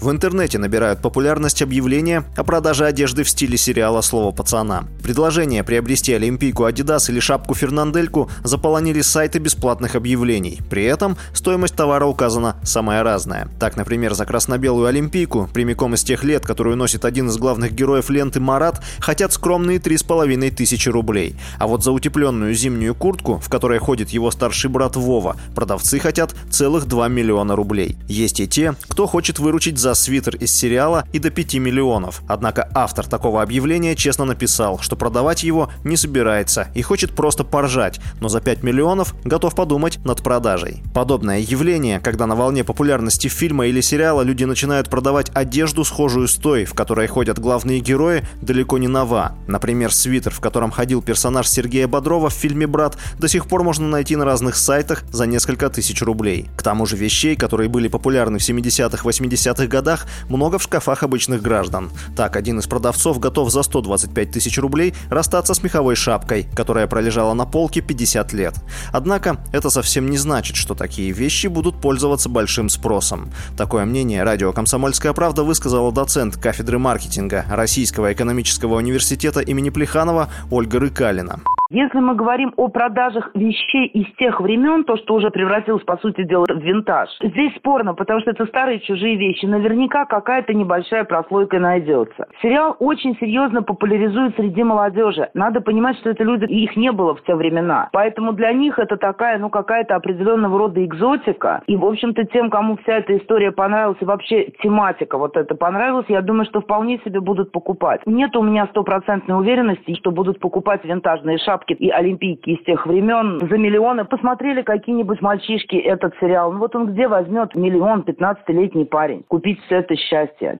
В интернете набирают популярность объявления о продаже одежды в стиле сериала «Слово пацана». Предложение приобрести олимпийку Adidas или шапку Фернандельку заполонили сайты бесплатных объявлений. При этом стоимость товара указана самая разная. Так, например, за красно-белую олимпийку, прямиком из тех лет, которую носит один из главных героев ленты Марат, хотят скромные 3,5 тысячи рублей. А вот за утепленную зимнюю куртку, в которой ходит его старший брат Вова, продавцы хотят целых 2 миллиона рублей. Есть и те, кто хочет выручить за свитер из сериала и до 5 миллионов. Однако автор такого объявления честно написал, что продавать его не собирается и хочет просто поржать, но за 5 миллионов готов подумать над продажей. Подобное явление, когда на волне популярности фильма или сериала люди начинают продавать одежду, схожую с той, в которой ходят главные герои, далеко не нова. Например, свитер, в котором ходил персонаж Сергея Бодрова в фильме «Брат», до сих пор можно найти на разных сайтах за несколько тысяч рублей. К тому же вещей, которые были популярны в 70-х, 80-х годах много в шкафах обычных граждан. Так, один из продавцов готов за 125 тысяч рублей расстаться с меховой шапкой, которая пролежала на полке 50 лет. Однако, это совсем не значит, что такие вещи будут пользоваться большим спросом. Такое мнение радио «Комсомольская правда» высказала доцент кафедры маркетинга Российского экономического университета имени Плеханова Ольга Рыкалина. Если мы говорим о продажах вещей из тех времен, то, что уже превратилось, по сути дела, в винтаж, здесь спорно, потому что это старые чужие вещи. Наверняка какая-то небольшая прослойка найдется. Сериал очень серьезно популяризует среди молодежи. Надо понимать, что это люди, их не было в те времена. Поэтому для них это такая, ну, какая-то определенного рода экзотика. И, в общем-то, тем, кому вся эта история понравилась, и вообще тематика вот это понравилась, я думаю, что вполне себе будут покупать. Нет у меня стопроцентной уверенности, что будут покупать винтажные шапки шапки и олимпийки из тех времен за миллионы. Посмотрели какие-нибудь мальчишки этот сериал. Ну вот он где возьмет миллион 15-летний парень купить все это счастье?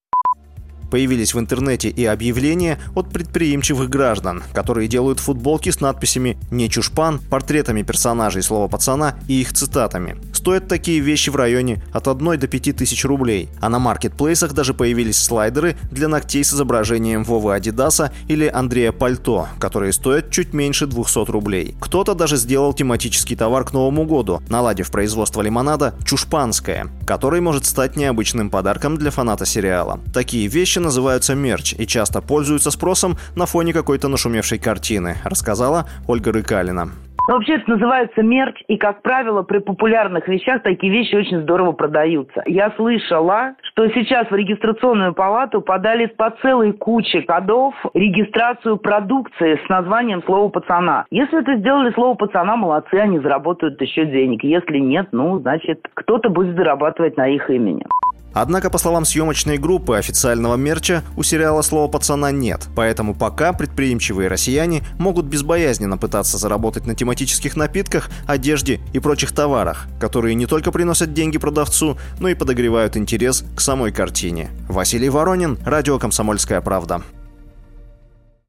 Появились в интернете и объявления от предприимчивых граждан, которые делают футболки с надписями «Не чушпан», портретами персонажей слова пацана и их цитатами. Стоят такие вещи в районе от 1 до 5 тысяч рублей. А на маркетплейсах даже появились слайдеры для ногтей с изображением Вовы Адидаса или Андрея Пальто, которые стоят чуть меньше 200 рублей. Кто-то даже сделал тематический товар к Новому году, наладив производство лимонада «Чушпанское», который может стать необычным подарком для фаната сериала. Такие вещи называются мерч и часто пользуются спросом на фоне какой-то нашумевшей картины, рассказала Ольга Рыкалина. Вообще это называется мерч, и, как правило, при популярных вещах такие вещи очень здорово продаются. Я слышала, что сейчас в регистрационную палату подали по целой куче кодов регистрацию продукции с названием «Слово пацана». Если это сделали «Слово пацана», молодцы, они заработают еще денег. Если нет, ну, значит, кто-то будет зарабатывать на их имени. Однако, по словам съемочной группы официального мерча, у сериала слова пацана нет, поэтому пока предприимчивые россияне могут безбоязненно пытаться заработать на тематических напитках, одежде и прочих товарах, которые не только приносят деньги продавцу, но и подогревают интерес к самой картине. Василий Воронин, Радио «Комсомольская правда».